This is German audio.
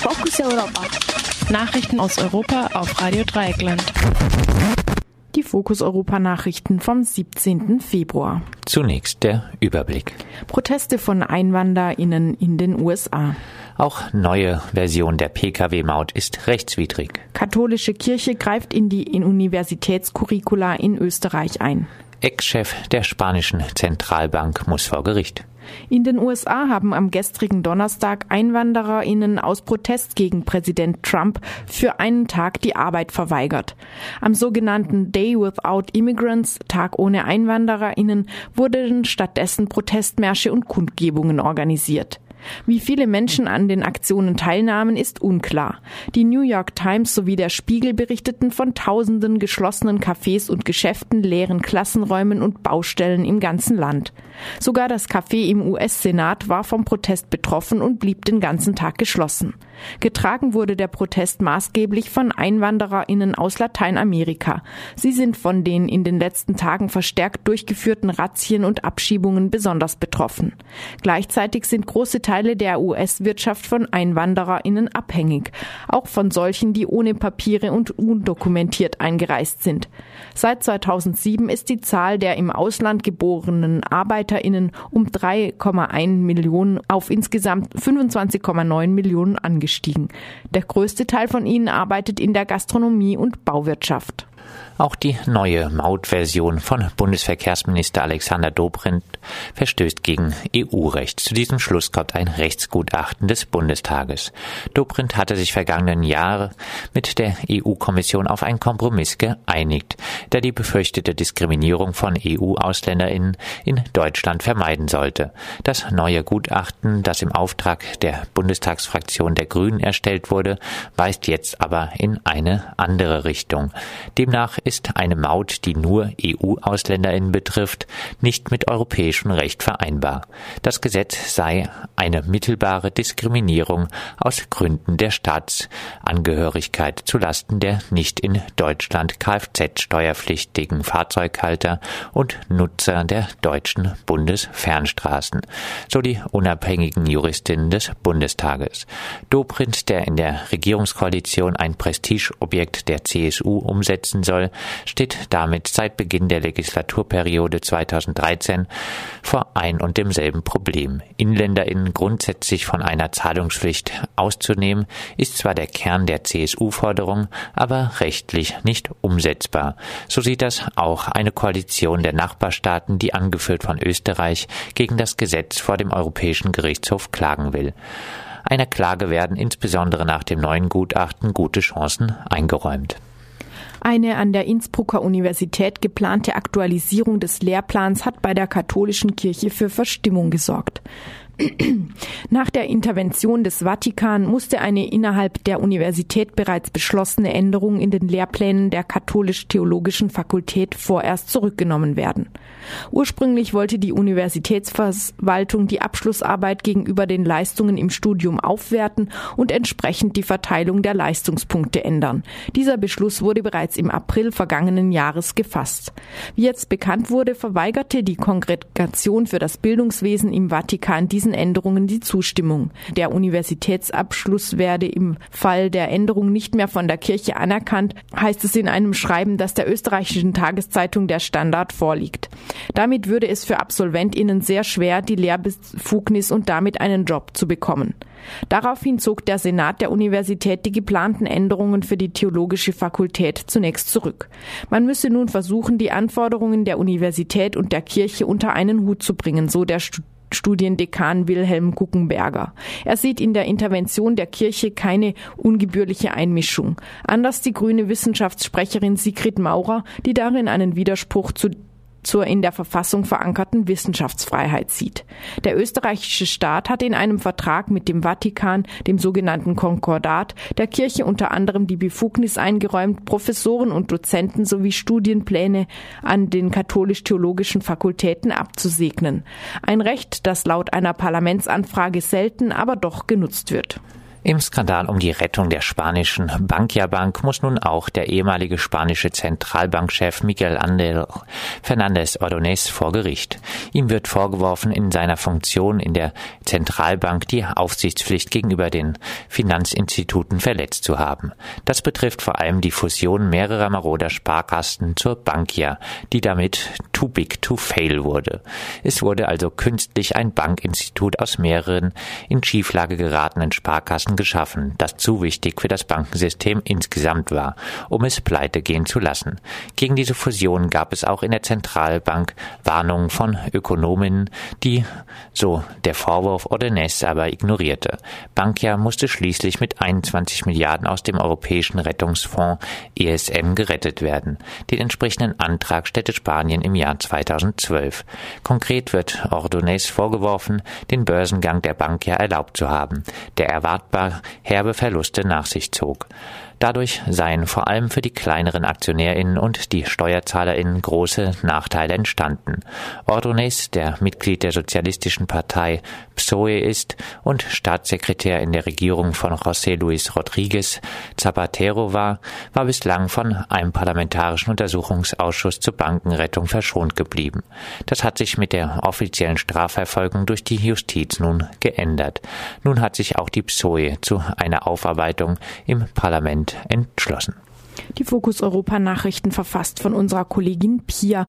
Fokus Europa. Nachrichten aus Europa auf Radio Dreieckland. Die Fokus Europa Nachrichten vom 17. Februar. Zunächst der Überblick. Proteste von EinwanderInnen in den USA. Auch neue Version der Pkw-Maut ist rechtswidrig. Katholische Kirche greift in die Universitätscurricula in Österreich ein. Ex-Chef der spanischen Zentralbank muss vor Gericht. In den USA haben am gestrigen Donnerstag EinwandererInnen aus Protest gegen Präsident Trump für einen Tag die Arbeit verweigert. Am sogenannten Day Without Immigrants, Tag ohne EinwandererInnen, wurden stattdessen Protestmärsche und Kundgebungen organisiert. Wie viele Menschen an den Aktionen teilnahmen, ist unklar. Die New York Times sowie der Spiegel berichteten von tausenden geschlossenen Cafés und Geschäften, leeren Klassenräumen und Baustellen im ganzen Land. Sogar das Café im US-Senat war vom Protest betroffen und blieb den ganzen Tag geschlossen. Getragen wurde der Protest maßgeblich von EinwandererInnen aus Lateinamerika. Sie sind von den in den letzten Tagen verstärkt durchgeführten Razzien und Abschiebungen besonders betroffen. Gleichzeitig sind große Teile der US-Wirtschaft von EinwandererInnen abhängig, auch von solchen, die ohne Papiere und undokumentiert eingereist sind. Seit 2007 ist die Zahl der im Ausland geborenen ArbeiterInnen um 3,1 Millionen auf insgesamt 25,9 Millionen angestiegen. Der größte Teil von ihnen arbeitet in der Gastronomie und Bauwirtschaft. Auch die neue Mautversion von Bundesverkehrsminister Alexander Dobrindt verstößt gegen EU-Recht. Zu diesem Schluss kommt ein Rechtsgutachten des Bundestages. Dobrindt hatte sich vergangenen Jahre mit der EU-Kommission auf einen Kompromiss geeinigt, der die befürchtete Diskriminierung von EU-AusländerInnen in Deutschland vermeiden sollte. Das neue Gutachten, das im Auftrag der Bundestagsfraktion der Grünen erstellt wurde, weist jetzt aber in eine andere Richtung. Demnach ist eine Maut, die nur EU-AusländerInnen betrifft, nicht mit europäischem Recht vereinbar. Das Gesetz sei eine mittelbare Diskriminierung aus Gründen der Staatsangehörigkeit zulasten der nicht in Deutschland Kfz-steuerpflichtigen Fahrzeughalter und Nutzer der deutschen Bundesfernstraßen, so die unabhängigen Juristinnen des Bundestages. Dobrindt, der in der Regierungskoalition ein Prestigeobjekt der CSU umsetzen soll, steht damit seit Beginn der Legislaturperiode 2013 vor ein und demselben Problem. InländerInnen grundsätzlich von einer Zahlungspflicht auszunehmen, ist zwar der Kern der CSU-Forderung, aber rechtlich nicht umsetzbar. So sieht das auch eine Koalition der Nachbarstaaten, die angeführt von Österreich gegen das Gesetz vor dem Europäischen Gerichtshof klagen will. Einer Klage werden insbesondere nach dem neuen Gutachten gute Chancen eingeräumt. Eine an der Innsbrucker Universität geplante Aktualisierung des Lehrplans hat bei der katholischen Kirche für Verstimmung gesorgt. Nach der Intervention des Vatikan musste eine innerhalb der Universität bereits beschlossene Änderung in den Lehrplänen der katholisch-theologischen Fakultät vorerst zurückgenommen werden. Ursprünglich wollte die Universitätsverwaltung die Abschlussarbeit gegenüber den Leistungen im Studium aufwerten und entsprechend die Verteilung der Leistungspunkte ändern. Dieser Beschluss wurde bereits im April vergangenen Jahres gefasst. Wie jetzt bekannt wurde, verweigerte die Kongregation für das Bildungswesen im Vatikan diesen Änderungen die Zustimmung. Der Universitätsabschluss werde im Fall der Änderung nicht mehr von der Kirche anerkannt, heißt es in einem Schreiben, das der österreichischen Tageszeitung Der Standard vorliegt. Damit würde es für AbsolventInnen sehr schwer, die Lehrbefugnis und damit einen Job zu bekommen. Daraufhin zog der Senat der Universität die geplanten Änderungen für die theologische Fakultät zunächst zurück. Man müsse nun versuchen, die Anforderungen der Universität und der Kirche unter einen Hut zu bringen, so der Student Studiendekan Wilhelm Guckenberger. Er sieht in der Intervention der Kirche keine ungebührliche Einmischung. Anders die grüne Wissenschaftssprecherin Sigrid Maurer, die darin einen Widerspruch zu zur in der Verfassung verankerten Wissenschaftsfreiheit sieht. Der österreichische Staat hat in einem Vertrag mit dem Vatikan, dem sogenannten Konkordat, der Kirche unter anderem die Befugnis eingeräumt, Professoren und Dozenten sowie Studienpläne an den katholisch-theologischen Fakultäten abzusegnen. Ein Recht, das laut einer Parlamentsanfrage selten, aber doch genutzt wird. Im Skandal um die Rettung der spanischen Bankia Bank muss nun auch der ehemalige spanische Zentralbankchef Miguel Angel Fernandez Ordonez vor Gericht. Ihm wird vorgeworfen, in seiner Funktion in der Zentralbank die Aufsichtspflicht gegenüber den Finanzinstituten verletzt zu haben. Das betrifft vor allem die Fusion mehrerer maroder Sparkassen zur Bankia, die damit too big to fail wurde. Es wurde also künstlich ein Bankinstitut aus mehreren in Schieflage geratenen Sparkassen geschaffen, das zu wichtig für das Bankensystem insgesamt war, um es pleite gehen zu lassen. Gegen diese Fusion gab es auch in der Zentralbank Warnungen von Ökonomen, die so der Vorwurf Ordonez aber ignorierte. Bankia musste schließlich mit 21 Milliarden aus dem Europäischen Rettungsfonds ESM gerettet werden. Den entsprechenden Antrag stellte Spanien im Jahr 2012. Konkret wird Ordonez vorgeworfen, den Börsengang der Bankia erlaubt zu haben, der erwartbar herbe Verluste nach sich zog. Dadurch seien vor allem für die kleineren AktionärInnen und die SteuerzahlerInnen große Nachteile entstanden. Ordonez, der Mitglied der Sozialistischen Partei PSOE ist und Staatssekretär in der Regierung von José Luis Rodríguez Zapatero war, war bislang von einem parlamentarischen Untersuchungsausschuss zur Bankenrettung verschont geblieben. Das hat sich mit der offiziellen Strafverfolgung durch die Justiz nun geändert. Nun hat sich auch die PSOE zu einer Aufarbeitung im Parlament entschlossen. Die Fokus Europa Nachrichten verfasst von unserer Kollegin Pia